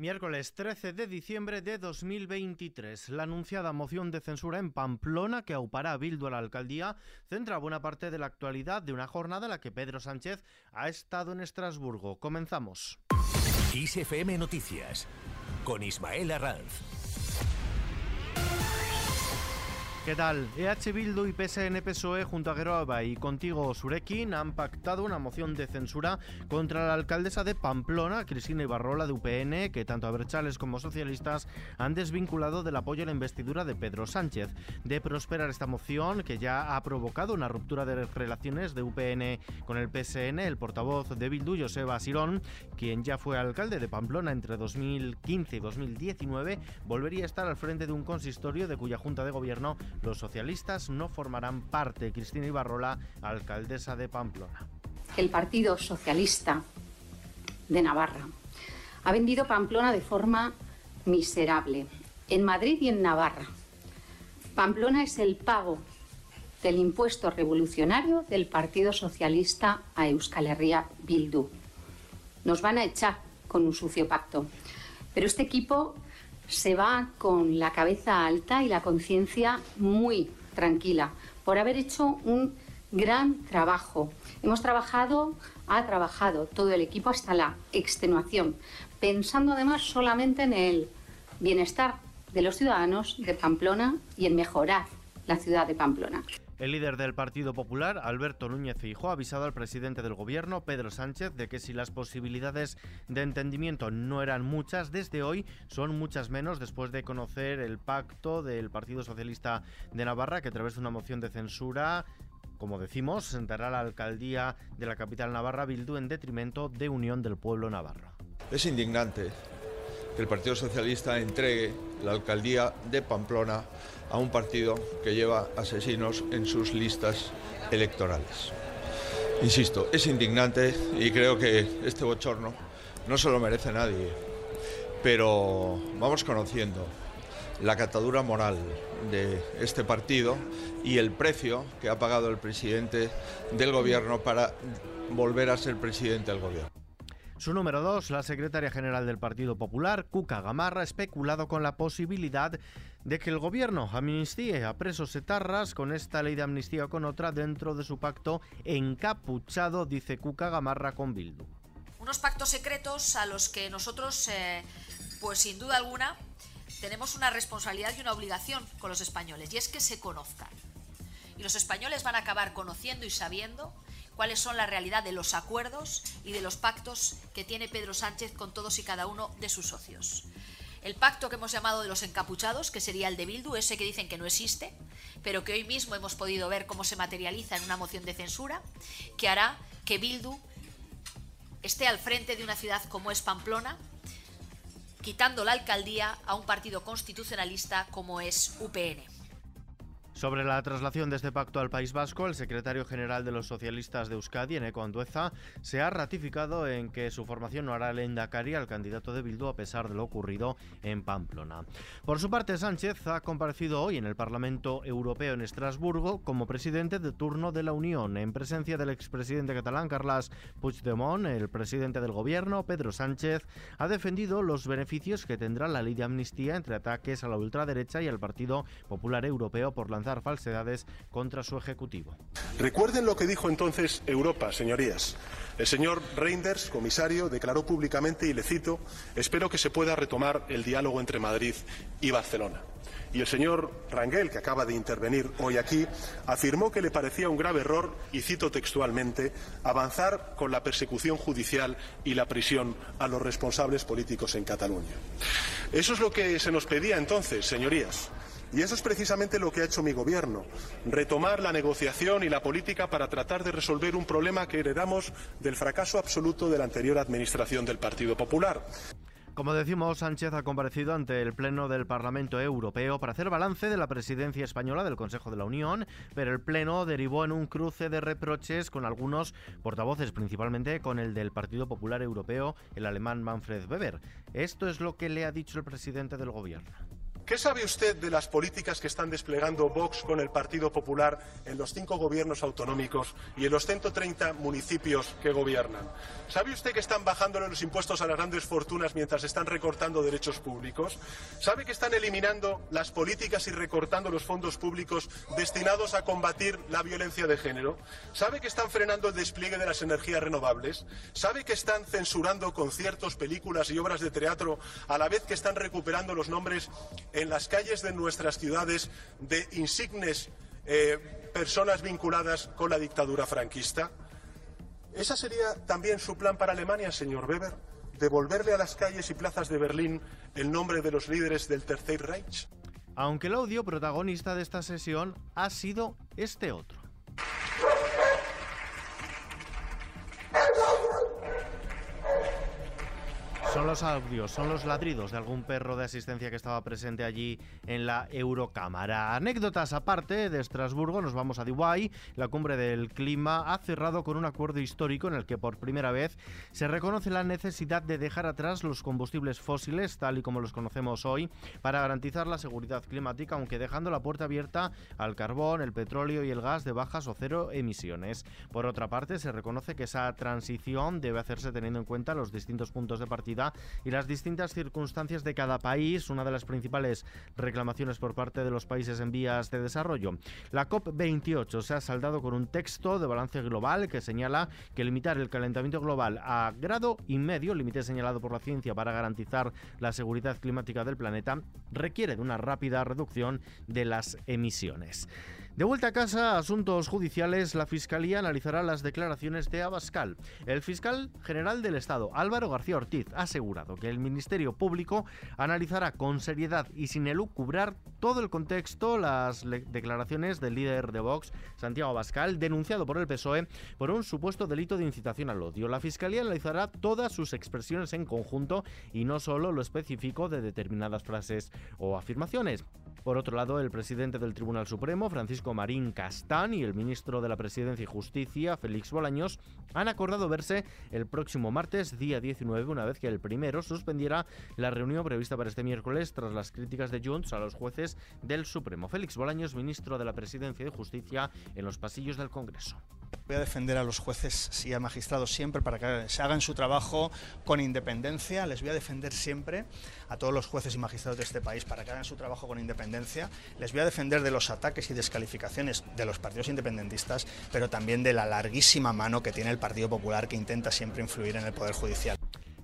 Miércoles 13 de diciembre de 2023. La anunciada moción de censura en Pamplona que aupará a Bildu a la alcaldía centra buena parte de la actualidad de una jornada en la que Pedro Sánchez ha estado en Estrasburgo. Comenzamos. ISFM Noticias con Ismael Arranz. ¿Qué tal? EH Bildu y PSN PSOE junto a Geroaba y contigo Surekin han pactado una moción de censura contra la alcaldesa de Pamplona, Cristina Ibarrola de UPN, que tanto Aberchales como socialistas han desvinculado del apoyo a la investidura de Pedro Sánchez. De prosperar esta moción, que ya ha provocado una ruptura de relaciones de UPN con el PSN, el portavoz de Bildu, Joseba Sirón, quien ya fue alcalde de Pamplona entre 2015 y 2019, volvería a estar al frente de un consistorio de cuya junta de gobierno los socialistas no formarán parte. Cristina Ibarrola, alcaldesa de Pamplona. El Partido Socialista de Navarra ha vendido Pamplona de forma miserable, en Madrid y en Navarra. Pamplona es el pago del impuesto revolucionario del Partido Socialista a Euskal Herria Bildu. Nos van a echar con un sucio pacto. Pero este equipo se va con la cabeza alta y la conciencia muy tranquila por haber hecho un gran trabajo. Hemos trabajado, ha trabajado todo el equipo hasta la extenuación, pensando además solamente en el bienestar de los ciudadanos de Pamplona y en mejorar la ciudad de Pamplona. El líder del Partido Popular, Alberto Núñez Fijo, ha avisado al presidente del gobierno, Pedro Sánchez, de que si las posibilidades de entendimiento no eran muchas, desde hoy son muchas menos después de conocer el pacto del Partido Socialista de Navarra, que a través de una moción de censura como decimos, sentará la alcaldía de la capital navarra Bildu en detrimento de Unión del Pueblo Navarro. Es indignante que el Partido Socialista entregue la alcaldía de Pamplona a un partido que lleva asesinos en sus listas electorales. Insisto, es indignante y creo que este bochorno no se lo merece nadie, pero vamos conociendo la catadura moral de este partido y el precio que ha pagado el presidente del gobierno para volver a ser presidente del gobierno. Su número dos, la secretaria general del Partido Popular, Cuca Gamarra, ha especulado con la posibilidad de que el gobierno amnistíe a presos etarras con esta ley de amnistía o con otra dentro de su pacto encapuchado, dice Cuca Gamarra con Bildu. Unos pactos secretos a los que nosotros, eh, pues sin duda alguna, tenemos una responsabilidad y una obligación con los españoles, y es que se conozcan. Y los españoles van a acabar conociendo y sabiendo cuáles son la realidad de los acuerdos y de los pactos que tiene Pedro Sánchez con todos y cada uno de sus socios. El pacto que hemos llamado de los encapuchados, que sería el de Bildu, ese que dicen que no existe, pero que hoy mismo hemos podido ver cómo se materializa en una moción de censura, que hará que Bildu esté al frente de una ciudad como es Pamplona, quitando la alcaldía a un partido constitucionalista como es UPN. Sobre la traslación de este pacto al País Vasco, el secretario general de los socialistas de Euskadi, Eneco Andueza, se ha ratificado en que su formación no hará Endacari al candidato de Bildu a pesar de lo ocurrido en Pamplona. Por su parte, Sánchez ha comparecido hoy en el Parlamento Europeo en Estrasburgo como presidente de turno de la Unión, en presencia del expresidente catalán Carles Puigdemont, el presidente del gobierno, Pedro Sánchez, ha defendido los beneficios que tendrá la ley de amnistía entre ataques a la ultraderecha y al Partido Popular Europeo por lanzar falsedades contra su ejecutivo. Recuerden lo que dijo entonces Europa, señorías. El señor Reinders, comisario, declaró públicamente, y le cito, espero que se pueda retomar el diálogo entre Madrid y Barcelona. Y el señor Rangel, que acaba de intervenir hoy aquí, afirmó que le parecía un grave error, y cito textualmente, avanzar con la persecución judicial y la prisión a los responsables políticos en Cataluña. Eso es lo que se nos pedía entonces, señorías. Y eso es precisamente lo que ha hecho mi Gobierno, retomar la negociación y la política para tratar de resolver un problema que heredamos del fracaso absoluto de la anterior Administración del Partido Popular. Como decimos, Sánchez ha comparecido ante el Pleno del Parlamento Europeo para hacer balance de la presidencia española del Consejo de la Unión, pero el Pleno derivó en un cruce de reproches con algunos portavoces, principalmente con el del Partido Popular Europeo, el alemán Manfred Weber. Esto es lo que le ha dicho el presidente del Gobierno ¿Qué sabe usted de las políticas que están desplegando Vox con el Partido Popular en los cinco gobiernos autonómicos y en los 130 municipios que gobiernan? ¿Sabe usted que están bajándole los impuestos a las grandes fortunas mientras están recortando derechos públicos? ¿Sabe que están eliminando las políticas y recortando los fondos públicos destinados a combatir la violencia de género? ¿Sabe que están frenando el despliegue de las energías renovables? ¿Sabe que están censurando conciertos, películas y obras de teatro a la vez que están recuperando los nombres en las calles de nuestras ciudades de insignes eh, personas vinculadas con la dictadura franquista? ¿Esa sería también su plan para Alemania, señor Weber? ¿Devolverle a las calles y plazas de Berlín el nombre de los líderes del Tercer Reich? Aunque el audio protagonista de esta sesión ha sido este otro. Los audios, son los ladridos de algún perro de asistencia que estaba presente allí en la Eurocámara. Anécdotas aparte de Estrasburgo, nos vamos a Dubái. La cumbre del clima ha cerrado con un acuerdo histórico en el que por primera vez se reconoce la necesidad de dejar atrás los combustibles fósiles, tal y como los conocemos hoy, para garantizar la seguridad climática, aunque dejando la puerta abierta al carbón, el petróleo y el gas de bajas o cero emisiones. Por otra parte, se reconoce que esa transición debe hacerse teniendo en cuenta los distintos puntos de partida y las distintas circunstancias de cada país, una de las principales reclamaciones por parte de los países en vías de desarrollo. La COP28 se ha saldado con un texto de balance global que señala que limitar el calentamiento global a grado y medio, límite señalado por la ciencia para garantizar la seguridad climática del planeta, requiere de una rápida reducción de las emisiones. De vuelta a casa, asuntos judiciales, la Fiscalía analizará las declaraciones de Abascal. El fiscal general del Estado, Álvaro García Ortiz, ha asegurado que el Ministerio Público analizará con seriedad y sin elucubrar todo el contexto las declaraciones del líder de Vox, Santiago Abascal, denunciado por el PSOE por un supuesto delito de incitación al odio. La Fiscalía analizará todas sus expresiones en conjunto y no solo lo específico de determinadas frases o afirmaciones. Por otro lado, el presidente del Tribunal Supremo, Francisco Marín Castán, y el ministro de la Presidencia y Justicia, Félix Bolaños, han acordado verse el próximo martes, día 19, una vez que el primero suspendiera la reunión prevista para este miércoles tras las críticas de Junts a los jueces del Supremo. Félix Bolaños, ministro de la Presidencia y Justicia, en los pasillos del Congreso. Voy a defender a los jueces y a magistrados siempre para que se hagan su trabajo con independencia. Les voy a defender siempre a todos los jueces y magistrados de este país para que hagan su trabajo con independencia. Les voy a defender de los ataques y descalificaciones de los partidos independentistas, pero también de la larguísima mano que tiene el Partido Popular que intenta siempre influir en el Poder Judicial.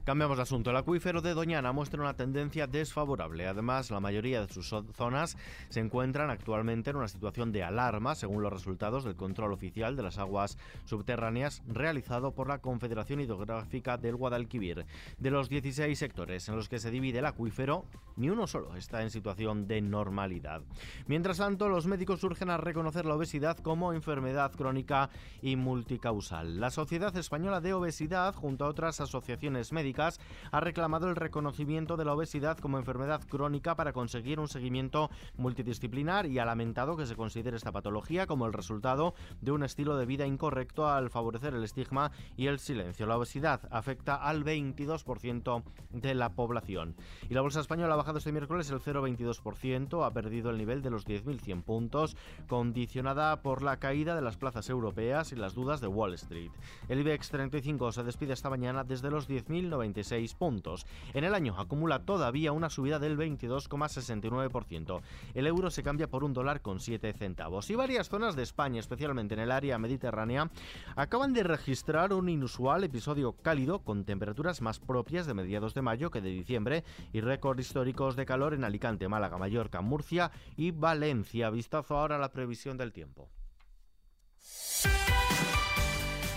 Cambiamos de asunto. El acuífero de Doñana muestra una tendencia desfavorable. Además, la mayoría de sus zonas se encuentran actualmente en una situación de alarma, según los resultados del control oficial de las aguas subterráneas realizado por la Confederación Hidrográfica del Guadalquivir. De los 16 sectores en los que se divide el acuífero, ni uno solo está en situación de normalidad. Mientras tanto, los médicos surgen a reconocer la obesidad como enfermedad crónica y multicausal. La Sociedad Española de Obesidad, junto a otras asociaciones médicas, ha reclamado el reconocimiento de la obesidad como enfermedad crónica para conseguir un seguimiento multidisciplinar y ha lamentado que se considere esta patología como el resultado de un estilo de vida incorrecto al favorecer el estigma y el silencio. La obesidad afecta al 22% de la población. Y la bolsa española ha bajado este miércoles el 0,22%, ha perdido el nivel de los 10.100 puntos, condicionada por la caída de las plazas europeas y las dudas de Wall Street. El IBEX 35 se despide esta mañana desde los 10.090 26 puntos. En el año acumula todavía una subida del 22,69%. El euro se cambia por un dólar con 7 centavos. Y varias zonas de España, especialmente en el área mediterránea, acaban de registrar un inusual episodio cálido con temperaturas más propias de mediados de mayo que de diciembre y récords históricos de calor en Alicante, Málaga, Mallorca, Murcia y Valencia. Vistazo ahora a la previsión del tiempo.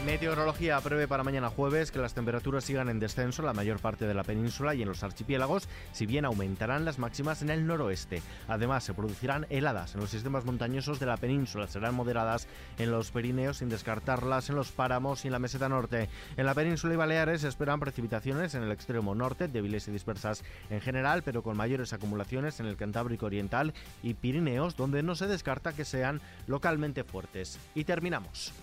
Meteorología prevé para mañana jueves que las temperaturas sigan en descenso en la mayor parte de la península y en los archipiélagos, si bien aumentarán las máximas en el noroeste. Además, se producirán heladas en los sistemas montañosos de la península, serán moderadas en los Pirineos sin descartarlas en los páramos y en la meseta norte. En la península y Baleares se esperan precipitaciones en el extremo norte, débiles y dispersas en general, pero con mayores acumulaciones en el Cantábrico Oriental y Pirineos, donde no se descarta que sean localmente fuertes. Y terminamos.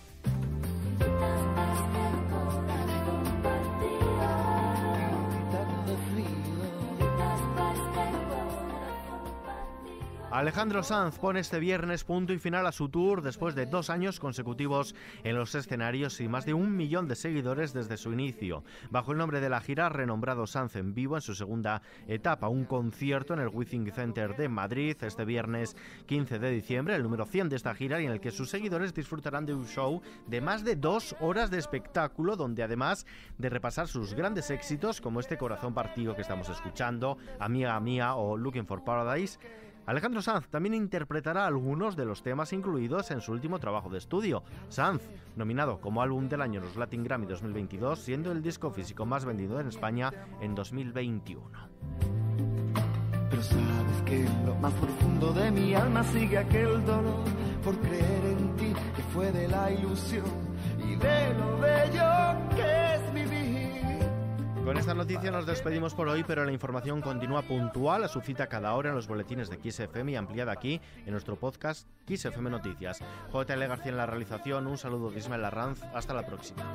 Alejandro Sanz pone este viernes punto y final a su tour después de dos años consecutivos en los escenarios y más de un millón de seguidores desde su inicio. Bajo el nombre de la gira, renombrado Sanz en vivo en su segunda etapa, un concierto en el Withing Center de Madrid este viernes 15 de diciembre, el número 100 de esta gira y en el que sus seguidores disfrutarán de un show de más de dos horas de espectáculo donde además de repasar sus grandes éxitos como este corazón partido que estamos escuchando, Amiga Mía o Looking for Paradise, Alejandro Sanz también interpretará algunos de los temas incluidos en su último trabajo de estudio. Sanz, nominado como álbum del año en los Latin Grammy 2022, siendo el disco físico más vendido en España en 2021. Pero sabes que lo más profundo de mi alma sigue aquel dolor por creer en ti que fue de la ilusión y de lo bello que es vivir. Con esta noticia nos despedimos por hoy, pero la información continúa puntual a su cita cada hora en los boletines de XFM y ampliada aquí en nuestro podcast XFM Noticias. JL García en la realización, un saludo de Ismael Arranz, hasta la próxima.